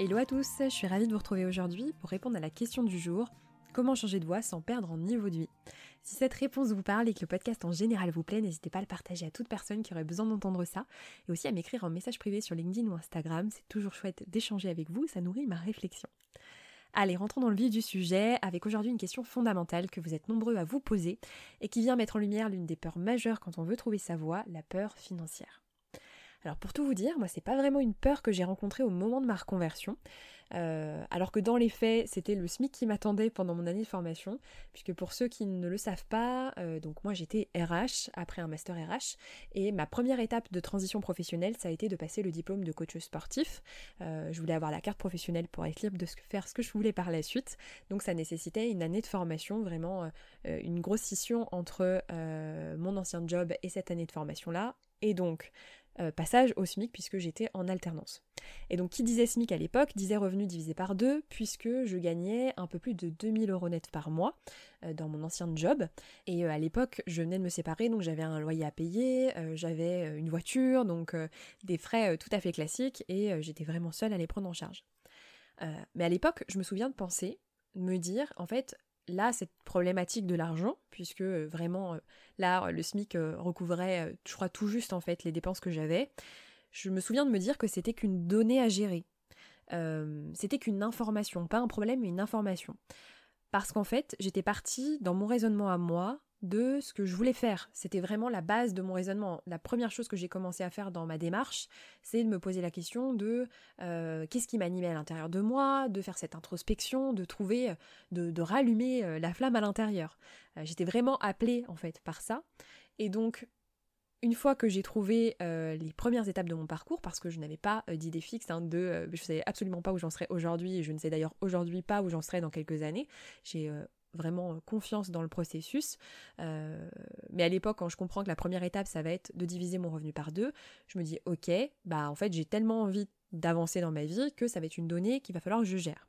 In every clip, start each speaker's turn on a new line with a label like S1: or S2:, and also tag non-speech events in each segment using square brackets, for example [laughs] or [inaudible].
S1: Hello à tous, je suis ravie de vous retrouver aujourd'hui pour répondre à la question du jour comment changer de voix sans perdre en niveau de vie? Si cette réponse vous parle et que le podcast en général vous plaît, n'hésitez pas à le partager à toute personne qui aurait besoin d'entendre ça et aussi à m'écrire en message privé sur LinkedIn ou Instagram, c'est toujours chouette d'échanger avec vous, ça nourrit ma réflexion. Allez, rentrons dans le vif du sujet avec aujourd'hui une question fondamentale que vous êtes nombreux à vous poser et qui vient mettre en lumière l'une des peurs majeures quand on veut trouver sa voie, la peur financière. Alors pour tout vous dire, moi c'est pas vraiment une peur que j'ai rencontrée au moment de ma reconversion, euh, alors que dans les faits c'était le SMIC qui m'attendait pendant mon année de formation, puisque pour ceux qui ne le savent pas, euh, donc moi j'étais RH après un master RH, et ma première étape de transition professionnelle ça a été de passer le diplôme de coach sportif. Euh, je voulais avoir la carte professionnelle pour être libre de faire ce que je voulais par la suite, donc ça nécessitait une année de formation, vraiment une grosse scission entre mon ancien job et cette année de formation là, et donc euh, passage au SMIC puisque j'étais en alternance. Et donc qui disait SMIC à l'époque disait revenu divisé par deux puisque je gagnais un peu plus de 2000 euros net par mois euh, dans mon ancien job. Et euh, à l'époque je venais de me séparer donc j'avais un loyer à payer, j'avais une voiture, donc des frais tout à fait classiques et j'étais vraiment seule à les prendre en charge. mais à l'époque je me souviens de penser, de me dire en fait là, cette problématique de l'argent, puisque euh, vraiment, euh, là, le SMIC euh, recouvrait, je crois, tout juste, en fait, les dépenses que j'avais, je me souviens de me dire que c'était qu'une donnée à gérer. c'était qu'une information, pas un problème, mais une information. Parce qu'en fait, j'étais partie dans mon raisonnement à moi de ce que je voulais faire. C'était vraiment la base de mon raisonnement. La première chose que j'ai commencé à faire dans ma démarche, c'est de me poser la question de euh, qu'est-ce qui m'animait à l'intérieur de moi, de faire cette introspection, de trouver, de, de rallumer euh, la flamme à l'intérieur. Euh, j'étais vraiment appelée en fait par ça. Et donc, une fois que j'ai trouvé les premières étapes de mon parcours, parce que je n'avais pas d'idée fixe, hein, de, je ne savais absolument pas où j'en serais aujourd'hui, et je ne sais d'ailleurs aujourd'hui pas où j'en serai dans quelques années. J'ai vraiment euh, confiance dans le processus. Euh, mais à l'époque, quand je comprends que la première étape, ça va être de diviser mon revenu par deux, je me dis, ok, bah en fait, j'ai tellement envie d'avancer dans ma vie que ça va être une donnée qu'il va falloir que je gère.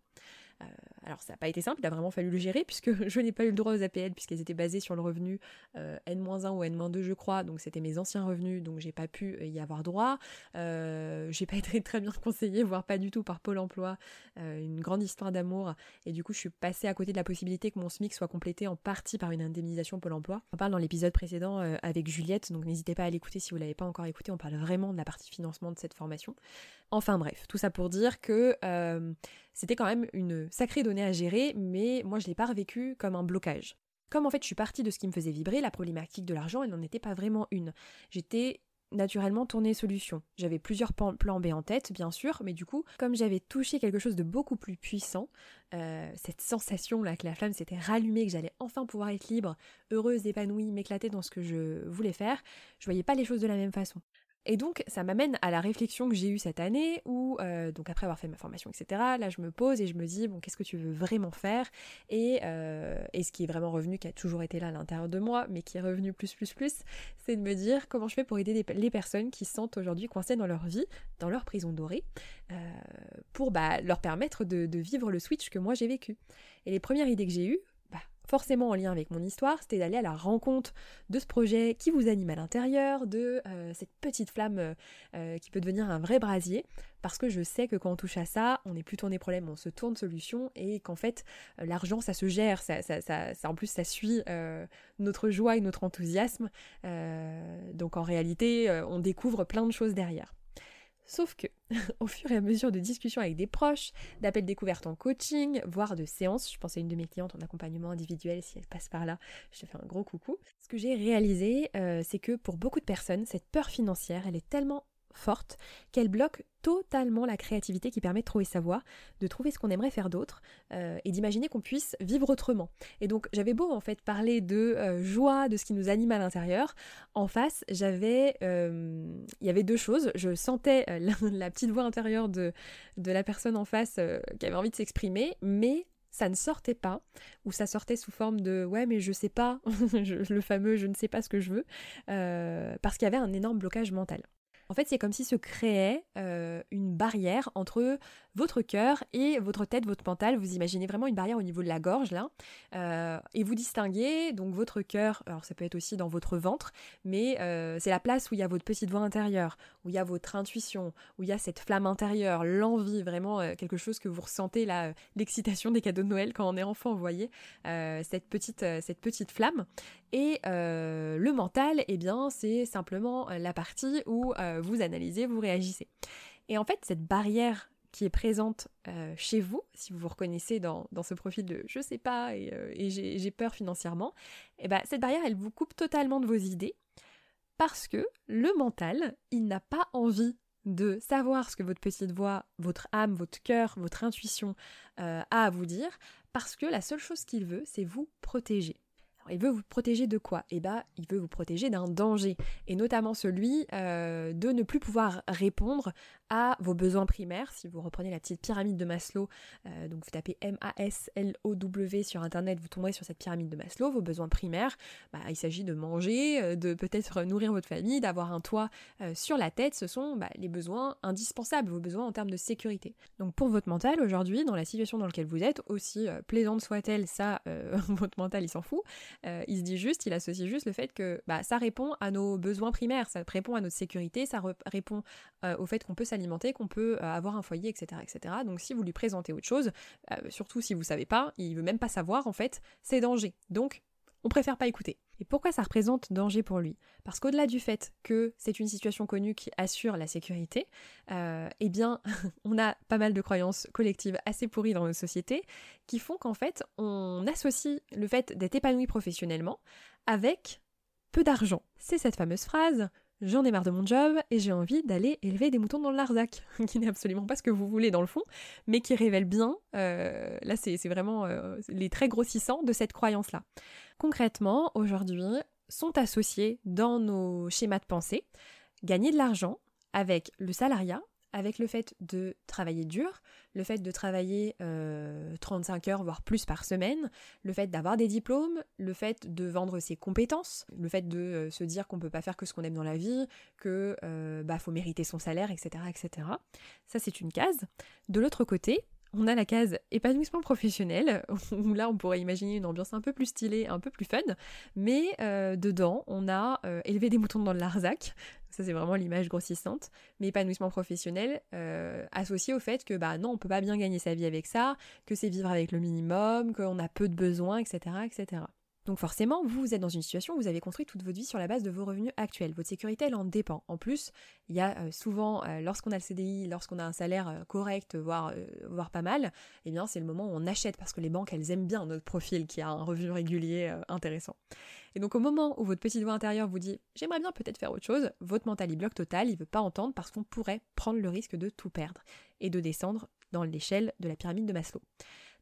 S1: Euh, alors ça n'a pas été simple, il a vraiment fallu le gérer puisque [laughs] je n'ai pas eu le droit aux APL puisqu'elles étaient basées sur le revenu euh, N-1 ou N-2 je crois, donc c'était mes anciens revenus donc j'ai pas pu euh, y avoir droit. j'ai pas été [laughs] très bien conseillée, voire pas du tout par Pôle Emploi, une grande histoire d'amour et du coup je suis passée à côté de la possibilité que mon SMIC soit complété en partie par une indemnisation Pôle Emploi. On parle dans l'épisode précédent avec Juliette, donc n'hésitez pas à l'écouter si vous l'avez pas encore écouté, on parle vraiment de la partie financement de cette formation. Enfin bref, tout ça pour dire que c'était quand même une sacrée donnée à gérer, mais moi je l'ai pas revécu comme un blocage. Comme en fait je suis partie de ce qui me faisait vibrer, la problématique de l'argent, elle n'en était pas vraiment une. J'étais naturellement tournée solution. J'avais plusieurs plans B en tête, bien sûr, mais du coup, comme j'avais touché quelque chose de beaucoup plus puissant, euh, cette sensation là que la flamme s'était rallumée, que j'allais enfin pouvoir être libre, heureuse, épanouie, m'éclater dans ce que je voulais faire, je voyais pas les choses de la même façon. Et donc, ça m'amène à la réflexion que j'ai eue cette année, où, euh, donc après avoir fait ma formation, etc., là, je me pose et je me dis, bon, qu'est-ce que tu veux vraiment faire? Et, euh, et ce qui est vraiment revenu, qui a toujours été là à l'intérieur de moi, mais qui est revenu plus, plus, plus, c'est de me dire comment je fais pour aider les, personnes qui se sentent aujourd'hui coincées dans leur vie, dans leur prison dorée, euh, pour bah, leur permettre de vivre le switch que moi j'ai vécu. Et les premières idées que j'ai eues, forcément en lien avec mon histoire, c'était d'aller à la rencontre de ce projet qui vous anime à l'intérieur, de euh, cette petite flamme euh, euh, qui peut devenir un vrai brasier, parce que je sais que quand on touche à ça, on n'est plus tourné problème, on se tourne solution, et qu'en fait, l'argent, ça se gère, ça, ça, ça, en plus, ça suit notre joie et notre enthousiasme, donc en réalité, on découvre plein de choses derrière. Sauf que, [laughs] au fur et à mesure de discussions avec des proches, d'appels découvertes en coaching, voire de séances, je pense à une de mes clientes en accompagnement individuel, si elle passe par là, je te fais un gros coucou. Ce que j'ai réalisé, euh, c'est que pour beaucoup de personnes, cette peur financière, elle est tellement forte qu'elle bloque totalement la créativité qui permet de trouver sa voie, de trouver ce qu'on aimerait faire d'autre euh, et d'imaginer qu'on puisse vivre autrement. Et donc j'avais beau en fait parler de euh, joie, de ce qui nous anime à l'intérieur, en face j'avais, euh, il y avait deux choses. Je sentais [laughs] la, petite voix intérieure de, de la personne en face qui avait envie de s'exprimer, mais ça ne sortait pas, ou ça sortait sous forme de ouais mais je sais pas, [laughs] le fameux je ne sais pas ce que je veux, parce qu'il y avait un énorme blocage mental. En fait, c'est comme si se créait euh, une barrière entre votre cœur et votre tête, votre mental. Vous imaginez vraiment une barrière au niveau de la gorge là, euh, et vous distinguez donc votre cœur. Alors ça peut être aussi dans votre ventre, mais euh, c'est la place où il y a votre petite voix intérieure, où il y a votre intuition, où il y a cette flamme intérieure, l'envie, vraiment euh, quelque chose que vous ressentez là, l'excitation des cadeaux de Noël quand on est enfant, vous voyez, cette petite cette petite flamme. Et le mental, eh bien, c'est simplement la partie où vous analysez, vous réagissez. Et en fait, cette barrière qui est présente euh, chez vous, si vous vous reconnaissez dans, ce profil de je sais pas et, euh, j'ai peur financièrement, ben, cette barrière, elle vous coupe totalement de vos idées parce que le mental, il n'a pas envie de savoir ce que votre petite voix, votre âme, votre cœur, votre intuition euh, a à vous dire, parce que la seule chose qu'il veut, c'est vous protéger il veut vous protéger de quoi? Eh bien, il veut vous protéger d'un danger, et notamment celui euh, de ne plus pouvoir répondre à vos besoins primaires. Si vous reprenez la petite pyramide de Maslow, euh, donc vous tapez M-A-S-L-O-W sur Internet, vous tomberez sur cette pyramide de Maslow, vos besoins primaires, bah, il s'agit de manger, euh, de peut-être nourrir votre famille, d'avoir un toit sur la tête, ce sont bah, les besoins indispensables, vos besoins en termes de sécurité. Donc pour votre mental, aujourd'hui, dans la situation dans laquelle vous êtes, aussi plaisante soit-elle, ça, [laughs] votre mental, il s'en fout, euh, il se dit juste, il associe juste le fait que bah, ça répond à nos besoins primaires, ça répond à notre sécurité, ça répond euh, au fait qu'on peut s'alimenter, qu'on peut euh, avoir un foyer, etc., etc. Donc si vous lui présentez autre chose, surtout si vous savez pas, il veut même pas savoir en fait, c'est danger. Donc on préfère pas écouter. Et pourquoi ça représente danger pour lui? Parce qu'au-delà du fait que c'est une situation connue qui assure la sécurité, euh, eh bien, [laughs] on a pas mal de croyances collectives assez pourries dans nos sociétés qui font qu'en fait, on associe le fait d'être épanoui professionnellement avec peu d'argent. C'est cette fameuse phrase j'en ai marre de mon job et j'ai envie d'aller élever des moutons dans le Larzac, [laughs] qui n'est absolument pas ce que vous voulez dans le fond, mais qui révèle bien, euh, là c'est vraiment euh, les traits grossissants de cette croyance-là. Concrètement, aujourd'hui, sont associés dans nos schémas de pensée gagner de l'argent avec le salariat, avec le fait de travailler dur, le fait de travailler 35 euh, heures, voire plus par semaine, le fait d'avoir des diplômes, le fait de vendre ses compétences, le fait de euh, se dire qu'on ne peut pas faire que ce qu'on aime dans la vie, que euh, bah, faut mériter son salaire, etc. etc. Ça c'est une case. De l'autre côté, on a la case épanouissement professionnel, [laughs] où là on pourrait imaginer une ambiance un peu plus stylée, un peu plus fun, mais dedans on a élevé des moutons dans le Larzac, ça, c'est vraiment l'image grossissante. Mais épanouissement professionnel euh, associé au fait que, bah non, on peut pas bien gagner sa vie avec ça, que c'est vivre avec le minimum, qu'on a peu de besoins, etc., etc. Donc forcément, vous, êtes dans une situation où vous avez construit toute votre vie sur la base de vos revenus actuels. Votre sécurité, elle en dépend. En plus, il y a euh, souvent, euh, lorsqu'on a le CDI, lorsqu'on a un salaire euh, correct, voire, voire pas mal, eh bien c'est le moment où on achète parce que les banques, elles aiment bien notre profil qui a un revenu régulier intéressant. Et donc au moment où votre petite voix intérieure vous dit j'aimerais bien peut-être faire autre chose, votre mental il bloque total, il veut pas entendre parce qu'on pourrait prendre le risque de tout perdre et de descendre dans l'échelle de la pyramide de Maslow.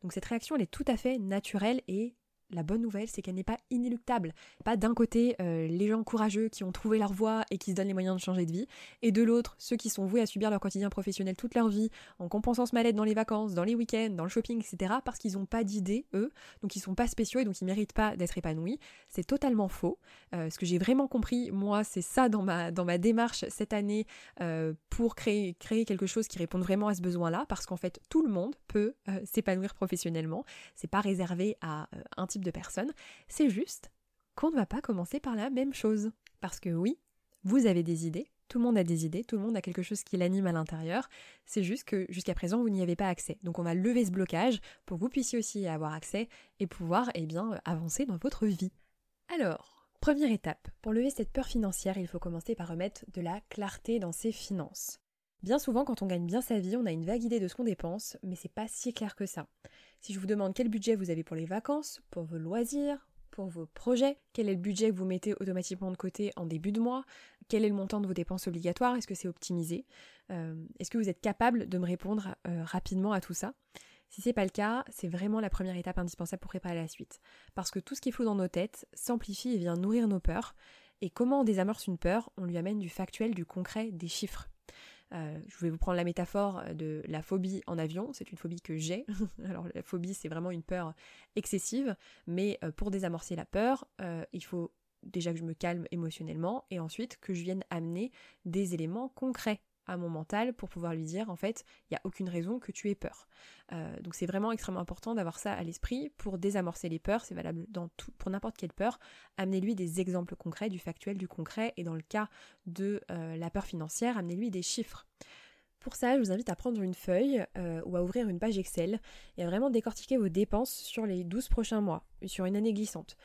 S1: Donc cette réaction elle est tout à fait naturelle et la bonne nouvelle, c'est qu'elle n'est pas inéluctable. Pas d'un côté euh, les gens courageux qui ont trouvé leur voie et qui se donnent les moyens de changer de vie, et de l'autre ceux qui sont voués à subir leur quotidien professionnel toute leur vie, en compensant ce mal-être dans les vacances, dans les week-ends, dans le shopping, etc., parce qu'ils n'ont pas d'idée, eux, donc ils sont pas spéciaux et donc ils méritent pas d'être épanouis. C'est totalement faux. Euh, ce que j'ai vraiment compris, moi, c'est ça dans ma, dans ma démarche cette année euh, pour créer, créer quelque chose qui réponde vraiment à ce besoin-là, parce qu'en fait, tout le monde peut s'épanouir professionnellement. C'est pas réservé à un de personnes, c'est juste qu'on ne va pas commencer par la même chose. Parce que oui, vous avez des idées, tout le monde a des idées, tout le monde a quelque chose qui l'anime à l'intérieur, c'est juste que jusqu'à présent vous n'y avez pas accès. Donc on va lever ce blocage pour que vous puissiez aussi avoir accès et pouvoir eh bien, avancer dans votre vie. Alors, première étape, pour lever cette peur financière, il faut commencer par remettre de la clarté dans ses finances. Bien souvent, quand on gagne bien sa vie, on a une vague idée de ce qu'on dépense, mais c'est pas si clair que ça. Si je vous demande quel budget vous avez pour les vacances, pour vos loisirs, pour vos projets, quel est le budget que vous mettez automatiquement de côté en début de mois, quel est le montant de vos dépenses obligatoires, est-ce que c'est optimisé, euh, est-ce que vous êtes capable de me répondre euh, rapidement à tout ça? Si c'est pas le cas, c'est vraiment la première étape indispensable pour préparer la suite. Parce que tout ce qui est flou dans nos têtes s'amplifie et vient nourrir nos peurs. Et comment on désamorce une peur? On lui amène du factuel, du concret, des chiffres. Euh, je vais vous prendre la métaphore de la phobie en avion. C'est une phobie que j'ai. [laughs] Alors la phobie, c'est vraiment une peur excessive, mais euh, pour désamorcer la peur, euh, il faut déjà que je me calme émotionnellement et ensuite que je vienne amener des éléments concrets à mon mental pour pouvoir lui dire en fait, il n'y a aucune raison que tu aies peur. Euh, donc c'est vraiment extrêmement important d'avoir ça à l'esprit pour désamorcer les peurs, c'est valable pour n'importe quelle peur. Amenez-lui des exemples concrets, du factuel, du concret, et dans le cas de euh, la peur financière, amenez-lui des chiffres. Pour ça, je vous invite à prendre une feuille euh, ou à ouvrir une page Excel et à vraiment décortiquer vos dépenses sur les 12 prochains mois, sur une année glissante.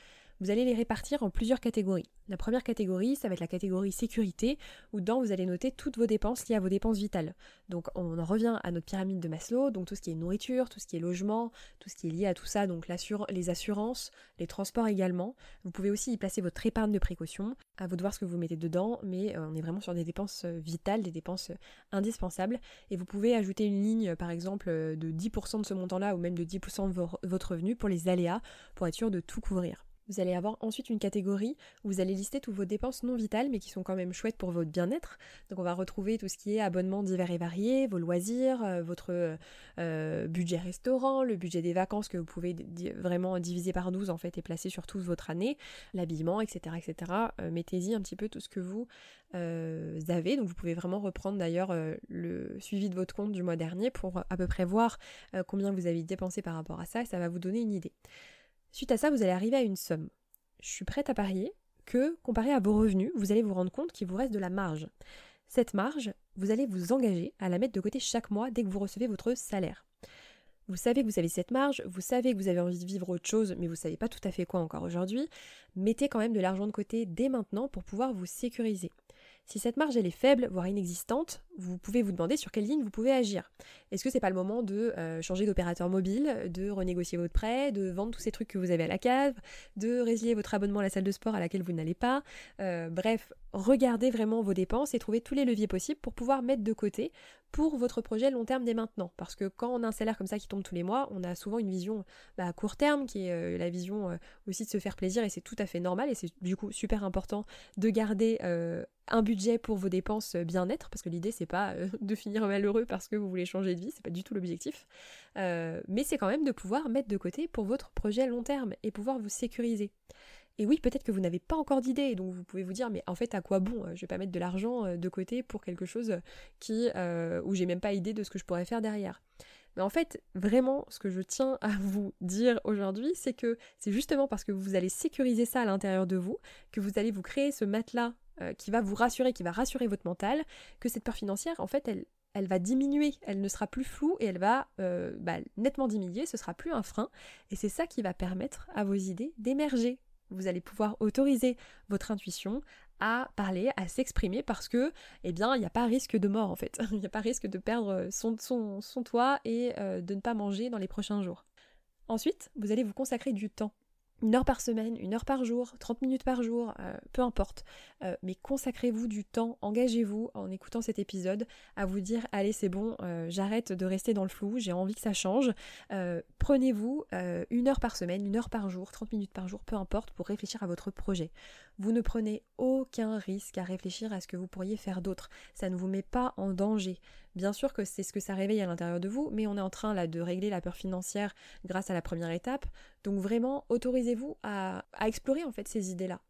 S1: Vous allez les répartir en plusieurs catégories. La première catégorie, ça va être la catégorie sécurité, où dedans vous allez noter toutes vos dépenses liées à vos dépenses vitales. Donc on en revient à notre pyramide de Maslow, donc tout ce qui est nourriture, tout ce qui est logement, tout ce qui est lié à tout ça, donc les assurances, les transports également. Vous pouvez aussi y placer votre épargne de précaution, à vous de voir ce que vous mettez dedans, mais euh, on est vraiment sur des dépenses euh, vitales, des dépenses euh, indispensables. Et vous pouvez ajouter une ligne, par exemple, de 10% de ce montant-là, ou même de 10% de votre revenu pour les aléas, pour être sûr de tout couvrir. Vous allez avoir ensuite une catégorie où vous allez lister toutes vos dépenses non vitales mais qui sont quand même chouettes pour votre bien-être. Donc on va retrouver tout ce qui est abonnement divers et variés, vos loisirs, euh, votre euh, budget restaurant, le budget des vacances que vous pouvez vraiment diviser par 12 en fait et placer sur toute votre année, l'habillement, etc. etc. Euh, mettez-y un petit peu tout ce que vous avez. Donc vous pouvez vraiment reprendre d'ailleurs le suivi de votre compte du mois dernier pour à peu près voir combien vous avez dépensé par rapport à ça et ça va vous donner une idée. Suite à ça, vous allez arriver à une somme. Je suis prête à parier que, comparé à vos revenus, vous allez vous rendre compte qu'il vous reste de la marge. Cette marge, vous allez vous engager à la mettre de côté chaque mois dès que vous recevez votre salaire. Vous savez que vous avez cette marge, vous savez que vous avez envie de vivre autre chose, mais vous ne savez pas tout à fait quoi encore aujourd'hui. Mettez quand même de l'argent de côté dès maintenant pour pouvoir vous sécuriser. Si cette marge est faible, voire inexistante, vous pouvez vous demander sur quelle ligne vous pouvez agir. Est-ce que c'est pas le moment de euh, changer d'opérateur mobile, de renégocier votre prêt, de vendre tous ces trucs que vous avez à la cave, de résilier votre abonnement à la salle de sport à laquelle vous n'allez pas? Euh, Bref, regardez vraiment vos dépenses et trouvez tous les leviers possibles pour pouvoir mettre de côté pour votre projet long terme dès maintenant. Parce que quand on a un salaire comme ça qui tombe tous les mois, on a souvent une vision bah, à court terme qui est euh, la vision aussi de se faire plaisir et c'est tout à fait normal et c'est du coup super important de garder un budget pour vos dépenses euh, bien-être, parce que l'idée c'est pas euh, [laughs] de finir malheureux parce que vous voulez changer de vie, c'est pas du tout l'objectif, euh, mais c'est quand même de pouvoir mettre de côté pour votre projet long terme et pouvoir vous sécuriser. Et oui, peut-être que vous n'avez pas encore d'idée, donc vous pouvez vous dire, mais en fait, à quoi bon Je vais pas mettre de l'argent de côté pour quelque chose qui, où j'ai même pas idée de ce que je pourrais faire derrière. Mais en fait, vraiment, ce que je tiens à [laughs] vous dire aujourd'hui, c'est que c'est justement parce que vous allez sécuriser ça à l'intérieur de vous, que vous allez vous créer ce matelas euh, qui va vous rassurer, qui va rassurer votre mental, que cette peur financière, en fait, elle, va diminuer, elle ne sera plus floue et elle va euh, bah, nettement diminuer, ce sera plus un frein. Et c'est ça qui va permettre à vos idées d'émerger. Vous allez pouvoir autoriser votre intuition à parler, à s'exprimer parce que, eh bien, il n'y a pas risque de mort en fait. [laughs] Il n'y a pas risque de perdre son toit et euh, de ne pas manger dans les prochains jours. Ensuite, vous allez vous consacrer du temps une heure par semaine, une heure par jour, 30 minutes par jour, euh, peu importe. Euh, mais consacrez-vous du temps, engagez-vous en écoutant cet épisode à vous dire allez c'est bon, euh, j'arrête de rester dans le flou, j'ai envie que ça change. Prenez-vous une heure par semaine, une heure par jour, 30 minutes par jour, peu importe, pour réfléchir à votre projet. Vous ne prenez aucun risque à réfléchir à ce que vous pourriez faire d'autre. Ça ne vous met pas en danger. Bien sûr que c'est ce que ça réveille à l'intérieur de vous, mais on est en train là de régler la peur financière grâce à la première étape. Donc vraiment, autorisez-vous à, à explorer en fait ces idées-là.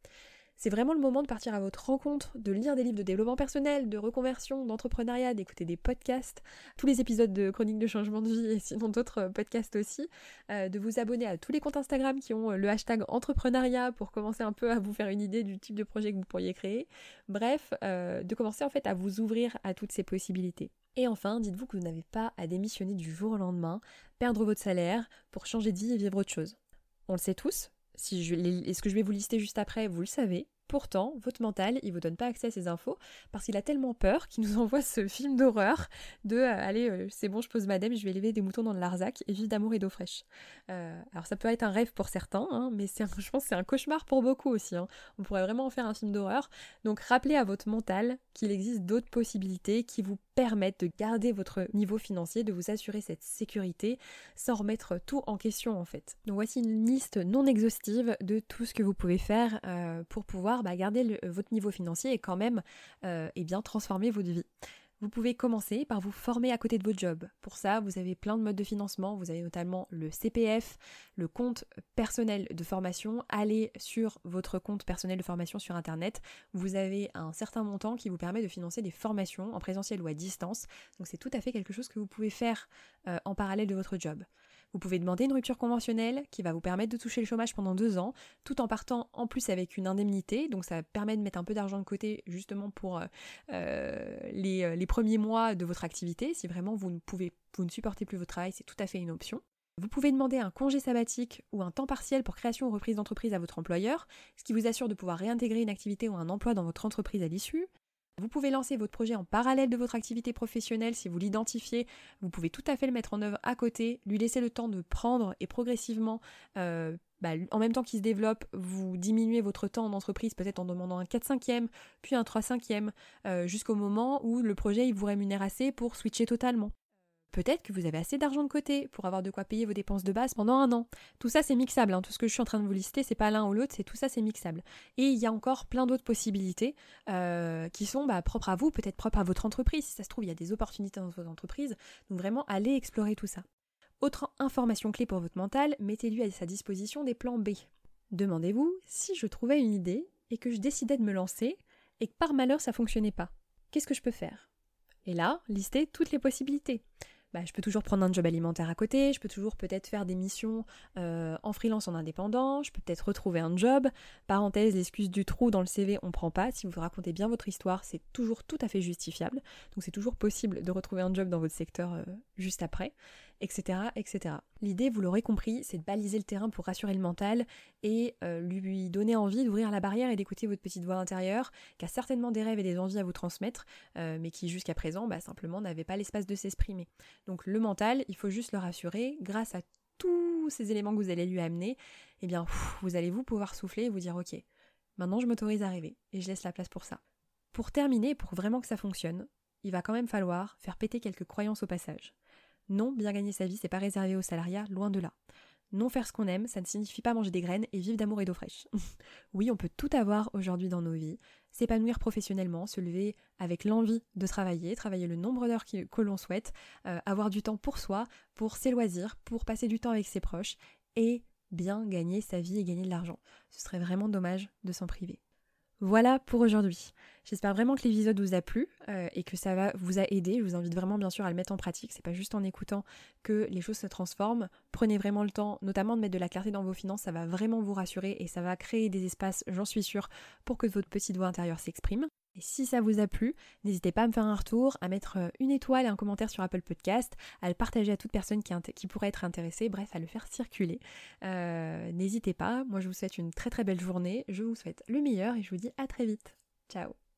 S1: C'est vraiment le moment de partir à votre rencontre, de lire des livres de développement personnel, de reconversion, d'entrepreneuriat, d'écouter des podcasts, tous les épisodes de Chronique de changement de vie et sinon d'autres podcasts aussi, euh, de vous abonner à tous les comptes Instagram qui ont le hashtag entrepreneuriat pour commencer un peu à vous faire une idée du type de projet que vous pourriez créer. Bref, euh, de commencer en fait à vous ouvrir à toutes ces possibilités. Et enfin, dites-vous que vous n'avez pas à démissionner du jour au lendemain, perdre votre salaire pour changer de vie et vivre autre chose. On le sait tous, si je, ce que je vais vous lister juste après, vous le savez, Pourtant, votre mental, il vous donne pas accès à ces infos parce qu'il a tellement peur qu'il nous [laughs] envoie ce film d'horreur de euh, allez, euh, c'est bon, je pose madame, je vais élever des moutons dans le Larzac et vivre d'amour et d'eau fraîche. Euh, alors ça peut être un rêve pour certains, hein, mais c'est [laughs] je pense c'est un cauchemar pour beaucoup aussi. Hein. On pourrait vraiment en faire un film d'horreur. Donc rappelez à votre mental qu'il existe d'autres possibilités qui vous permettent de garder votre niveau financier, de vous assurer cette sécurité sans remettre tout en question en fait. Donc voici une liste non exhaustive de tout ce que vous pouvez faire pour pouvoir bah, garder votre niveau financier et quand même euh, eh bien, transformer votre vie. Vous pouvez commencer par vous former à côté de votre job. Pour ça, vous avez plein de modes de financement. Vous avez notamment le CPF, le compte personnel de formation. Allez sur votre compte personnel de formation sur Internet. Vous avez un certain montant qui vous permet de financer des formations en présentiel ou à distance. Donc c'est tout à fait quelque chose que vous pouvez faire euh, en parallèle de votre job. Vous pouvez demander une rupture conventionnelle qui va vous permettre de toucher le chômage pendant deux ans, tout en partant en plus avec une indemnité. Donc ça permet de mettre un peu d'argent de côté justement pour euh, euh, les, les, premiers mois de votre activité. Si vraiment vous ne pouvez, vous ne supportez plus votre travail, c'est tout à fait une option. Vous pouvez demander un congé sabbatique ou un temps partiel pour création ou reprise d'entreprise à votre employeur, ce qui vous assure de pouvoir réintégrer une activité ou un emploi dans votre entreprise à l'issue. Vous pouvez lancer votre projet en parallèle de votre activité professionnelle si vous l'identifiez. Vous pouvez tout à fait le mettre en œuvre à côté, lui laisser le temps de prendre et progressivement, euh, bah, en même temps qu'il se développe, vous diminuez votre temps en entreprise peut-être en demandant un 4-5e, puis un 3-5e, euh, jusqu'au moment où le projet vous rémunère assez pour switcher totalement. Peut-être que vous avez assez d'argent de côté pour avoir de quoi payer vos dépenses de base pendant un an. Tout ça c'est mixable, hein. tout ce que je suis en train de vous lister, c'est pas l'un ou l'autre, c'est tout ça c'est mixable. Et il y a encore plein d'autres possibilités euh, qui sont bah, propres à vous, peut-être propres à votre entreprise. Si ça se trouve, il y a des opportunités dans votre entreprise. Donc vraiment, allez explorer tout ça. Autre information clé pour votre mental, mettez-lui à sa disposition des plans B. Demandez-vous si je trouvais une idée et que je décidais de me lancer et que par malheur ça fonctionnait pas. Qu'est-ce que je peux faire? Et là, listez toutes les possibilités. Bah, je peux toujours prendre un job alimentaire à côté, je peux toujours peut-être faire des missions euh, en freelance en indépendant, je peux peut-être retrouver un job. Parenthèse, l'excuse du trou dans le CV, on prend pas. Si vous racontez bien votre histoire, c'est toujours tout à fait justifiable. Donc c'est toujours possible de retrouver un job dans votre secteur euh, juste après etc. etc. L'idée, vous l'aurez compris, c'est de baliser le terrain pour rassurer le mental et euh, lui donner envie d'ouvrir la barrière et d'écouter votre petite voix intérieure, qui a certainement des rêves et des envies à vous transmettre, euh, mais qui jusqu'à présent, bah, simplement, n'avait pas l'espace de s'exprimer. Donc le mental, il faut juste le rassurer grâce à tous ces éléments que vous allez lui amener, eh bien, vous allez vous pouvoir souffler et vous dire, ok, maintenant je m'autorise à rêver et je laisse la place pour ça. Pour terminer, pour vraiment que ça fonctionne, il va quand même falloir faire péter quelques croyances au passage. Non, bien gagner sa vie, c'est pas réservé aux salariats, loin de là. Non faire ce qu'on aime, ça ne signifie pas manger des graines et vivre d'amour et d'eau fraîche. [laughs] oui, on peut tout avoir aujourd'hui dans nos vies, s'épanouir professionnellement, se lever avec l'envie de travailler, travailler le nombre d'heures que l'on souhaite, euh, avoir du temps pour soi, pour ses loisirs, pour passer du temps avec ses proches et bien gagner sa vie et gagner de l'argent. Ce serait vraiment dommage de s'en priver. Voilà pour aujourd'hui. J'espère vraiment que l'épisode vous a plu euh, et que ça va vous a aidé. Je vous invite vraiment bien sûr à le mettre en pratique. C'est pas juste en écoutant que les choses se transforment. Prenez vraiment le temps, notamment de mettre de la clarté dans vos finances. Ça va vraiment vous rassurer et ça va créer des espaces, j'en suis sûre, pour que votre petite voix intérieure s'exprime. Et si ça vous a plu, n'hésitez pas à me faire un retour, à mettre euh, une étoile et un commentaire sur Apple Podcast, à le partager à toute personne qui, pourrait être intéressée, bref, à le faire circuler. Euh, n'hésitez pas, moi je vous souhaite une très très belle journée, je vous souhaite le meilleur et je vous dis à très vite. Ciao